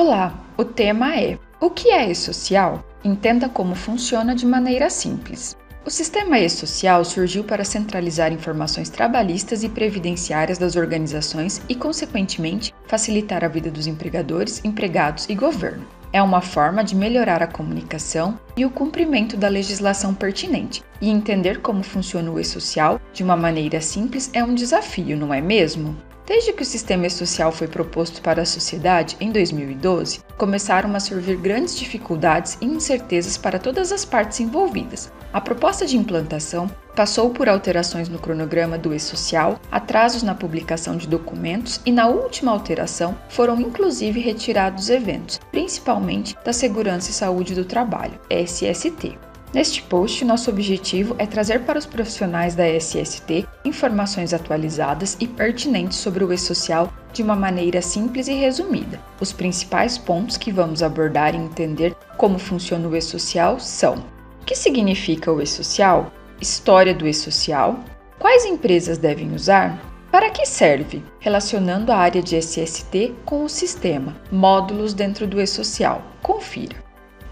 Olá, o tema é O que é e-social? Entenda como funciona de maneira simples. O sistema e-social surgiu para centralizar informações trabalhistas e previdenciárias das organizações e, consequentemente, facilitar a vida dos empregadores, empregados e governo. É uma forma de melhorar a comunicação e o cumprimento da legislação pertinente, e entender como funciona o e-social de uma maneira simples é um desafio, não é mesmo? Desde que o sistema social foi proposto para a sociedade em 2012, começaram a surgir grandes dificuldades e incertezas para todas as partes envolvidas. A proposta de implantação passou por alterações no cronograma do e-social, atrasos na publicação de documentos e, na última alteração, foram inclusive retirados eventos, principalmente da Segurança e Saúde do Trabalho, SST. Neste post, nosso objetivo é trazer para os profissionais da SST informações atualizadas e pertinentes sobre o e-social de uma maneira simples e resumida. Os principais pontos que vamos abordar e entender como funciona o e-social são: o que significa o e-social? História do e-social? Quais empresas devem usar? Para que serve? Relacionando a área de SST com o sistema, módulos dentro do e-social. Confira.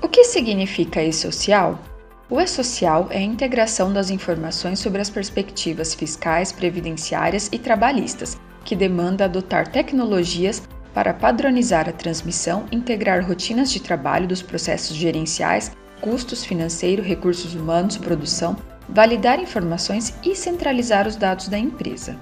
O que significa e-social? O E-Social é a integração das informações sobre as perspectivas fiscais, previdenciárias e trabalhistas, que demanda adotar tecnologias para padronizar a transmissão, integrar rotinas de trabalho dos processos gerenciais, custos financeiro, recursos humanos, produção, validar informações e centralizar os dados da empresa.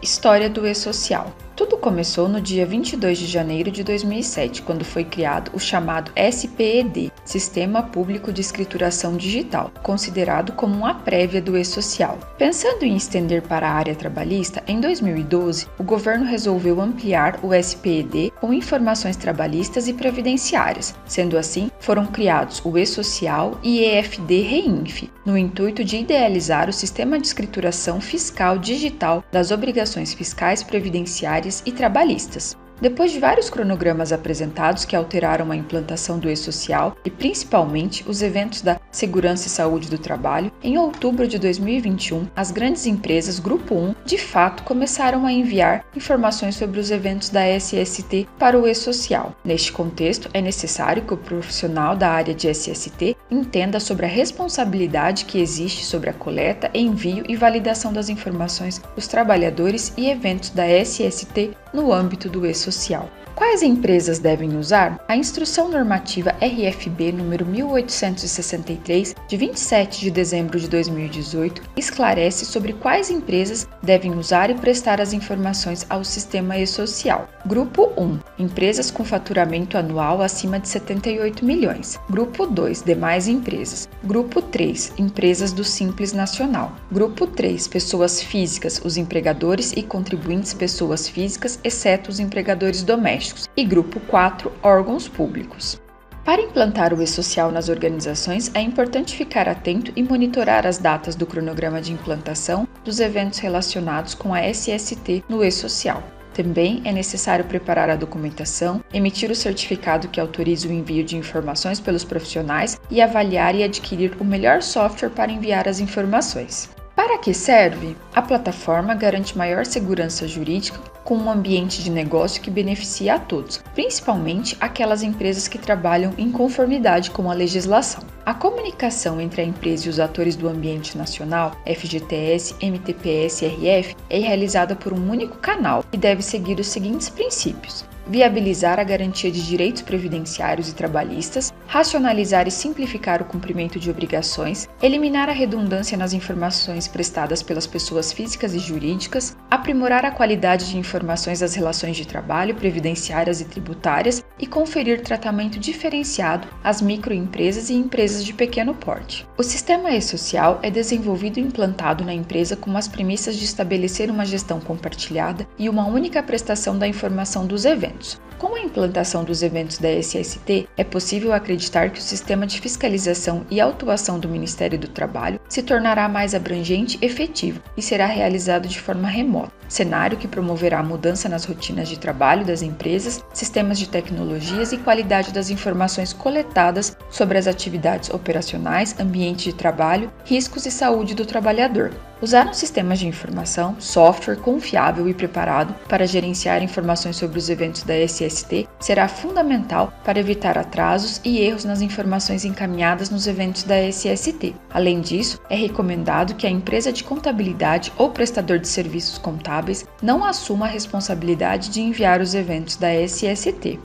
História do E-Social tudo começou no dia 22 de janeiro de 2007, quando foi criado o chamado SPED, Sistema Público de Escrituração Digital, considerado como uma prévia do e-social. Pensando em estender para a área trabalhista, em 2012, o governo resolveu ampliar o SPED com informações trabalhistas e previdenciárias. Sendo assim, foram criados o e-social e EFD Reinf, no intuito de idealizar o sistema de escrituração fiscal digital das obrigações fiscais previdenciárias e trabalhistas. Depois de vários cronogramas apresentados que alteraram a implantação do e-social e principalmente os eventos da segurança e saúde do trabalho, em outubro de 2021, as grandes empresas Grupo 1 de fato começaram a enviar informações sobre os eventos da SST para o e-social. Neste contexto, é necessário que o profissional da área de SST entenda sobre a responsabilidade que existe sobre a coleta, envio e validação das informações dos trabalhadores e eventos da SST no âmbito do e-social. Quais empresas devem usar? A Instrução Normativa RFB número 1863, de 27 de dezembro de 2018, esclarece sobre quais empresas devem usar e prestar as informações ao sistema e-social. Grupo 1: Empresas com faturamento anual acima de 78 milhões. Grupo 2: Demais empresas. Grupo 3: Empresas do Simples Nacional. Grupo 3: Pessoas físicas, os empregadores e contribuintes pessoas físicas, exceto os empregadores domésticos e grupo 4, órgãos públicos. Para implantar o e-social nas organizações, é importante ficar atento e monitorar as datas do cronograma de implantação dos eventos relacionados com a SST no e-social. Também é necessário preparar a documentação, emitir o certificado que autoriza o envio de informações pelos profissionais e avaliar e adquirir o melhor software para enviar as informações. Para que serve? A plataforma garante maior segurança jurídica com um ambiente de negócio que beneficia a todos, principalmente aquelas empresas que trabalham em conformidade com a legislação. A comunicação entre a empresa e os atores do ambiente nacional, FGTS, MTPS e RF, é realizada por um único canal e deve seguir os seguintes princípios: viabilizar a garantia de direitos previdenciários e trabalhistas, racionalizar e simplificar o cumprimento de obrigações, eliminar a redundância nas informações prestadas pelas pessoas físicas e jurídicas, aprimorar a qualidade de informações das relações de trabalho, previdenciárias e tributárias e conferir tratamento diferenciado às microempresas e empresas de pequeno porte. O sistema e-social é desenvolvido e implantado na empresa com as premissas de estabelecer uma gestão compartilhada e uma única prestação da informação dos eventos. Com a implantação dos eventos da SST, é possível acreditar que o sistema de fiscalização e autuação do Ministério do Trabalho se tornará mais abrangente e efetivo e será realizado de forma remota, cenário que promoverá mudança nas rotinas de trabalho das empresas, sistemas de tecnologias e qualidade das informações coletadas sobre as atividades operacionais, ambiente de trabalho, riscos e saúde do trabalhador, Usar um sistema de informação, software confiável e preparado para gerenciar informações sobre os eventos da SST será fundamental para evitar atrasos e erros nas informações encaminhadas nos eventos da SST. Além disso, é recomendado que a empresa de contabilidade ou prestador de serviços contábeis não assuma a responsabilidade de enviar os eventos da SST.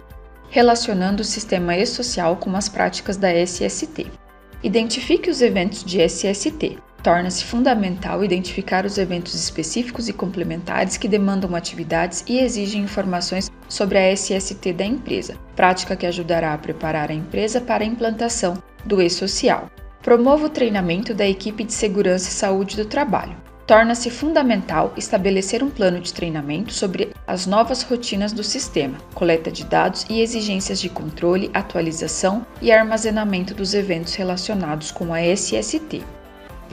Relacionando o sistema e-social com as práticas da SST. Identifique os eventos de SST. Torna-se fundamental identificar os eventos específicos e complementares que demandam atividades e exigem informações sobre a SST da empresa, prática que ajudará a preparar a empresa para a implantação do e-social. Promova o treinamento da equipe de segurança e saúde do trabalho. Torna-se fundamental estabelecer um plano de treinamento sobre as novas rotinas do sistema, coleta de dados e exigências de controle, atualização e armazenamento dos eventos relacionados com a SST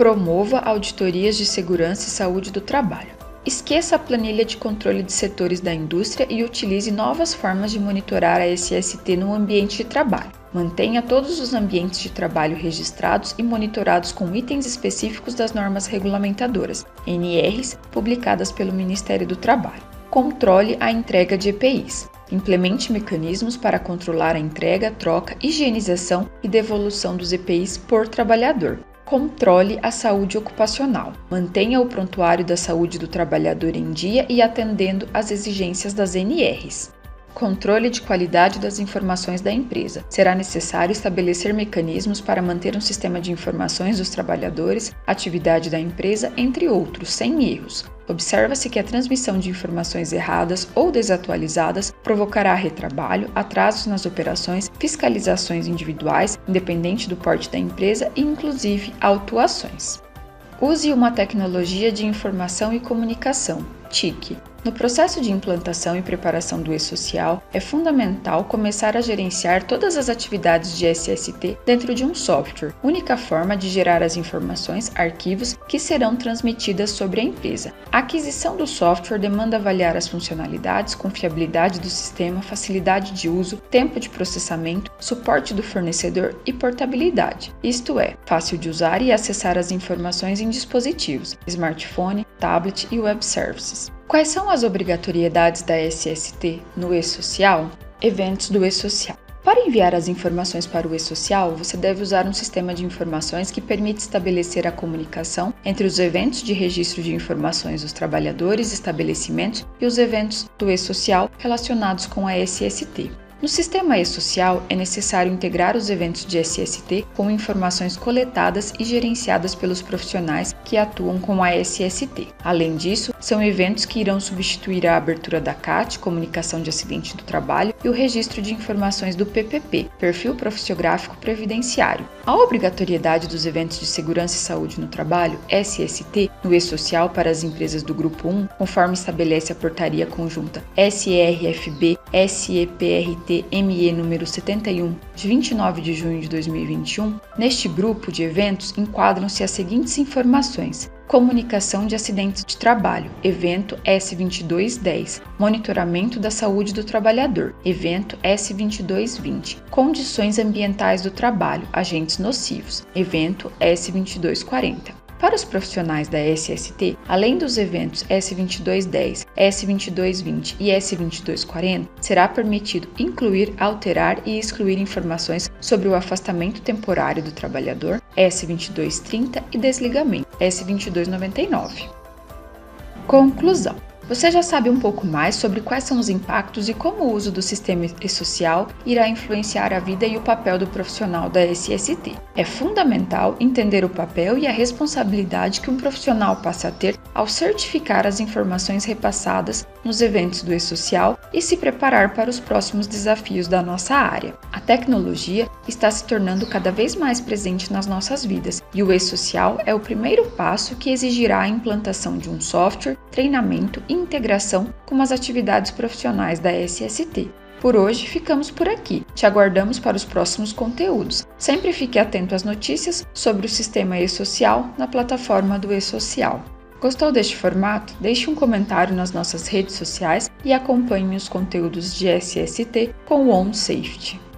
promova auditorias de segurança e saúde do trabalho. Esqueça a planilha de controle de setores da indústria e utilize novas formas de monitorar a SST no ambiente de trabalho. Mantenha todos os ambientes de trabalho registrados e monitorados com itens específicos das normas regulamentadoras, NRs, publicadas pelo Ministério do Trabalho. Controle a entrega de EPIs. Implemente mecanismos para controlar a entrega, troca, higienização e devolução dos EPIs por trabalhador controle a saúde ocupacional, mantenha o prontuário da saúde do trabalhador em dia e atendendo às exigências das NRs. Controle de qualidade das informações da empresa. Será necessário estabelecer mecanismos para manter um sistema de informações dos trabalhadores, atividade da empresa, entre outros, sem erros. Observa-se que a transmissão de informações erradas ou desatualizadas provocará retrabalho, atrasos nas operações, fiscalizações individuais, independente do porte da empresa e, inclusive, autuações. Use uma tecnologia de informação e comunicação, TIC, no processo de implantação e preparação do e-social, é fundamental começar a gerenciar todas as atividades de SST dentro de um software, única forma de gerar as informações, arquivos que serão transmitidas sobre a empresa. A aquisição do software demanda avaliar as funcionalidades, confiabilidade do sistema, facilidade de uso, tempo de processamento, suporte do fornecedor e portabilidade, isto é, fácil de usar e acessar as informações em dispositivos, smartphone, tablet e web services. Quais são as obrigatoriedades da SST no e-social? Eventos do e-social. Para enviar as informações para o e-social, você deve usar um sistema de informações que permite estabelecer a comunicação entre os eventos de registro de informações dos trabalhadores, estabelecimentos e os eventos do e-social relacionados com a SST. No sistema e-social, é necessário integrar os eventos de SST com informações coletadas e gerenciadas pelos profissionais que atuam com a SST. Além disso, são eventos que irão substituir a abertura da CAT, Comunicação de Acidente do Trabalho, e o registro de informações do PPP, Perfil Profissiográfico Previdenciário. A obrigatoriedade dos eventos de segurança e saúde no trabalho, SST, no e-social para as empresas do Grupo 1, conforme estabelece a portaria conjunta SRFB SEPRT ME número 71, de 29 de junho de 2021, neste grupo de eventos enquadram-se as seguintes informações: Comunicação de acidentes de trabalho, evento S2210. Monitoramento da saúde do trabalhador, evento S2220. Condições ambientais do trabalho, agentes nocivos, evento S2240. Para os profissionais da SST, além dos eventos S2210, S2220 e S2240, será permitido incluir, alterar e excluir informações sobre o afastamento temporário do trabalhador, S2230 e desligamento, S2299. Conclusão você já sabe um pouco mais sobre quais são os impactos e como o uso do sistema e-social irá influenciar a vida e o papel do profissional da SST. É fundamental entender o papel e a responsabilidade que um profissional passa a ter ao certificar as informações repassadas nos eventos do e-social e se preparar para os próximos desafios da nossa área. A tecnologia está se tornando cada vez mais presente nas nossas vidas e o e-social é o primeiro passo que exigirá a implantação de um software, treinamento e integração com as atividades profissionais da SST. Por hoje ficamos por aqui. Te aguardamos para os próximos conteúdos. Sempre fique atento às notícias sobre o sistema e-social na plataforma do e-social. Gostou deste formato? Deixe um comentário nas nossas redes sociais e acompanhe os conteúdos de SST com o OnSafety.